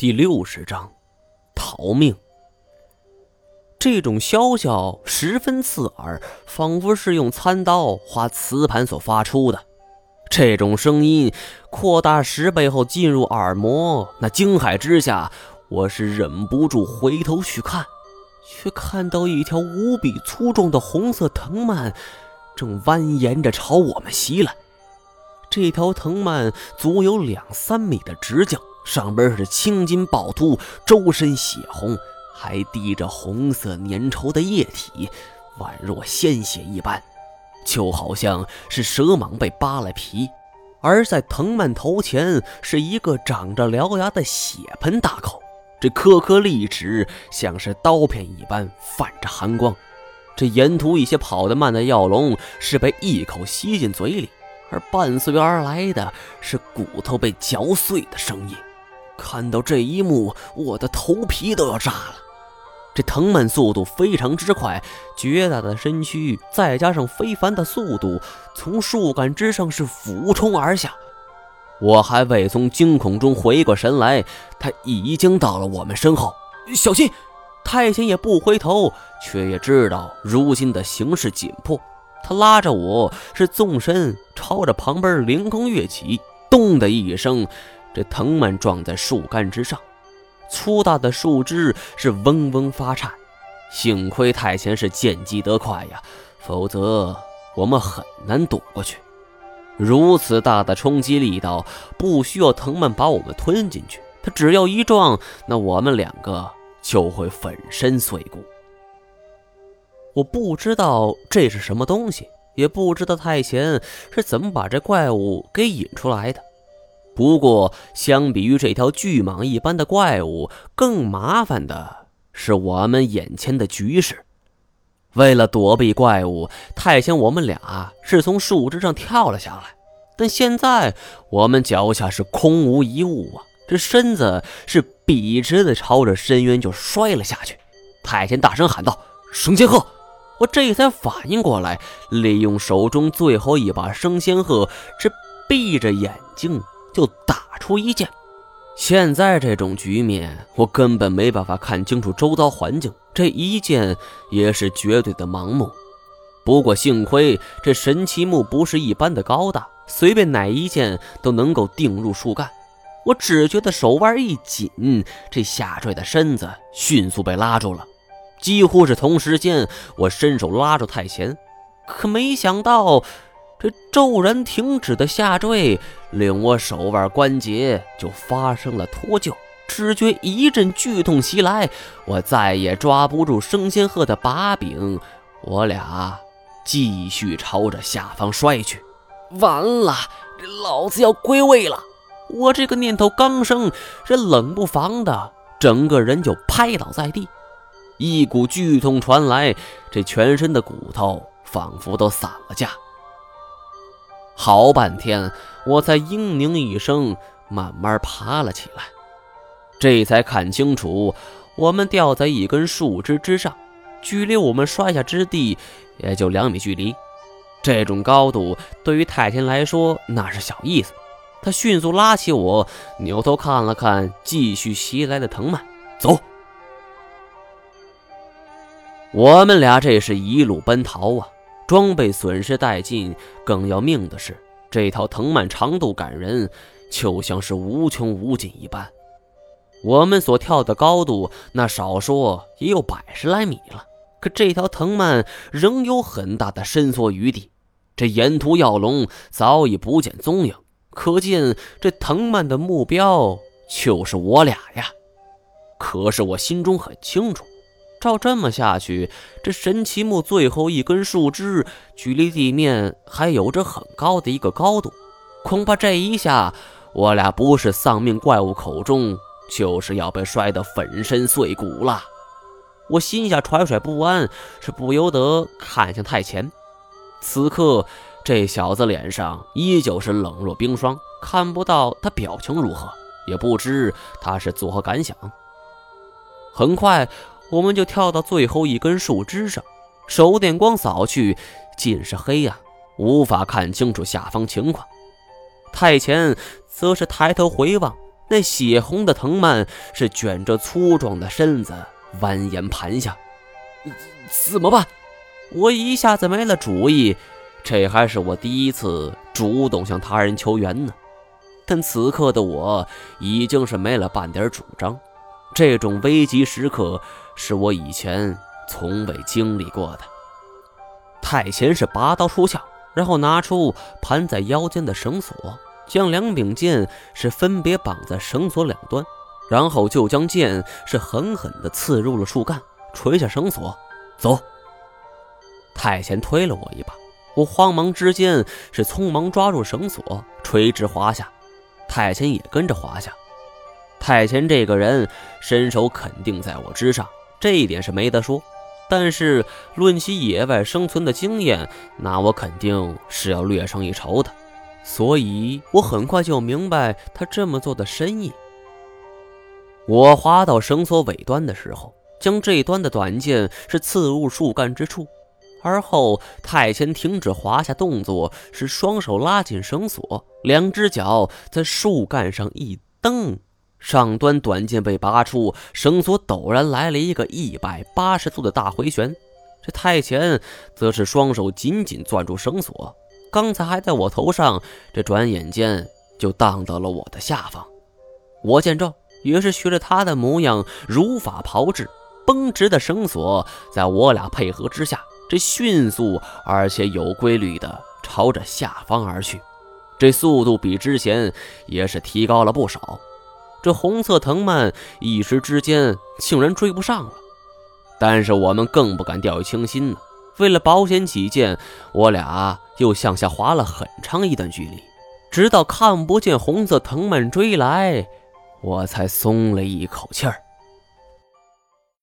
第六十章，逃命。这种啸叫十分刺耳，仿佛是用餐刀划瓷盘所发出的。这种声音扩大十倍后进入耳膜，那惊骇之下，我是忍不住回头去看，却看到一条无比粗壮的红色藤蔓正蜿蜒着朝我们袭来。这条藤蔓足有两三米的直径。上边是青筋暴突，周身血红，还滴着红色粘稠的液体，宛若鲜血一般，就好像是蛇蟒被扒了皮。而在藤蔓头前是一个长着獠牙的血盆大口，这颗颗利齿像是刀片一般泛着寒光。这沿途一些跑得慢的药龙是被一口吸进嘴里，而伴随而来的是骨头被嚼碎的声音。看到这一幕，我的头皮都要炸了。这藤蔓速度非常之快，绝大的身躯再加上非凡的速度，从树干之上是俯冲而下。我还未从惊恐中回过神来，他已经到了我们身后。小心！太监也不回头，却也知道如今的形势紧迫。他拉着我是纵身朝着旁边凌空跃起，咚的一声。这藤蔓撞在树干之上，粗大的树枝是嗡嗡发颤。幸亏太前是见机得快呀，否则我们很难躲过去。如此大的冲击力道，不需要藤蔓把我们吞进去，它只要一撞，那我们两个就会粉身碎骨。我不知道这是什么东西，也不知道太前是怎么把这怪物给引出来的。不过，相比于这条巨蟒一般的怪物，更麻烦的是我们眼前的局势。为了躲避怪物，太监我们俩是从树枝上跳了下来。但现在我们脚下是空无一物啊，这身子是笔直的朝着深渊就摔了下去。太监大声喊道：“升仙鹤！”我这才反应过来，利用手中最后一把升仙鹤，是闭着眼睛。就打出一剑。现在这种局面，我根本没办法看清楚周遭环境，这一剑也是绝对的盲目。不过幸亏这神奇木不是一般的高大，随便哪一剑都能够钉入树干。我只觉得手腕一紧，这下坠的身子迅速被拉住了。几乎是同时间，我伸手拉住太贤，可没想到。这骤然停止的下坠，令我手腕关节就发生了脱臼，只觉一阵剧痛袭来，我再也抓不住升仙鹤的把柄，我俩继续朝着下方摔去。完了，这老子要归位了！我这个念头刚生，这冷不防的，整个人就拍倒在地，一股剧痛传来，这全身的骨头仿佛都散了架。好半天，我才嘤咛一声，慢慢爬了起来。这才看清楚，我们吊在一根树枝之上，距离我们摔下之地也就两米距离。这种高度对于太监来说那是小意思。他迅速拉起我，扭头看了看继续袭来的藤蔓，走。我们俩这是一路奔逃啊！装备损失殆尽，更要命的是，这条藤蔓长度感人，就像是无穷无尽一般。我们所跳的高度，那少说也有百十来米了，可这条藤蔓仍有很大的伸缩余地。这沿途药龙早已不见踪影，可见这藤蔓的目标就是我俩呀。可是我心中很清楚。照这么下去，这神奇木最后一根树枝距离地面还有着很高的一个高度，恐怕这一下我俩不是丧命怪物口中，就是要被摔得粉身碎骨了。我心下揣揣不安，是不由得看向太前。此刻这小子脸上依旧是冷若冰霜，看不到他表情如何，也不知他是作何感想。很快。我们就跳到最后一根树枝上，手电光扫去，尽是黑暗，无法看清楚下方情况。太前则是抬头回望，那血红的藤蔓是卷着粗壮的身子蜿蜒盘下，怎么办？我一下子没了主意。这还是我第一次主动向他人求援呢。但此刻的我已经是没了半点主张。这种危急时刻是我以前从未经历过的。太前是拔刀出鞘，然后拿出盘在腰间的绳索。将两柄剑是分别绑在绳索两端，然后就将剑是狠狠地刺入了树干，垂下绳索，走。太监推了我一把，我慌忙之间是匆忙抓住绳索，垂直滑下，太监也跟着滑下。太监这个人身手肯定在我之上，这一点是没得说。但是论起野外生存的经验，那我肯定是要略胜一筹的。所以我很快就明白他这么做的深意。我滑到绳索尾端的时候，将这端的短剑是刺入树干之处，而后太监停止滑下动作，是双手拉紧绳索，两只脚在树干上一蹬，上端短剑被拔出，绳索陡然来了一个一百八十度的大回旋。这太前则是双手紧紧攥住绳索。刚才还在我头上，这转眼间就荡到了我的下方。我见状，也是学着他的模样，如法炮制，绷直的绳索在我俩配合之下，这迅速而且有规律的朝着下方而去。这速度比之前也是提高了不少。这红色藤蔓一时之间竟然追不上了，但是我们更不敢掉以轻心呢。为了保险起见，我俩又向下滑了很长一段距离，直到看不见红色藤蔓追来，我才松了一口气儿。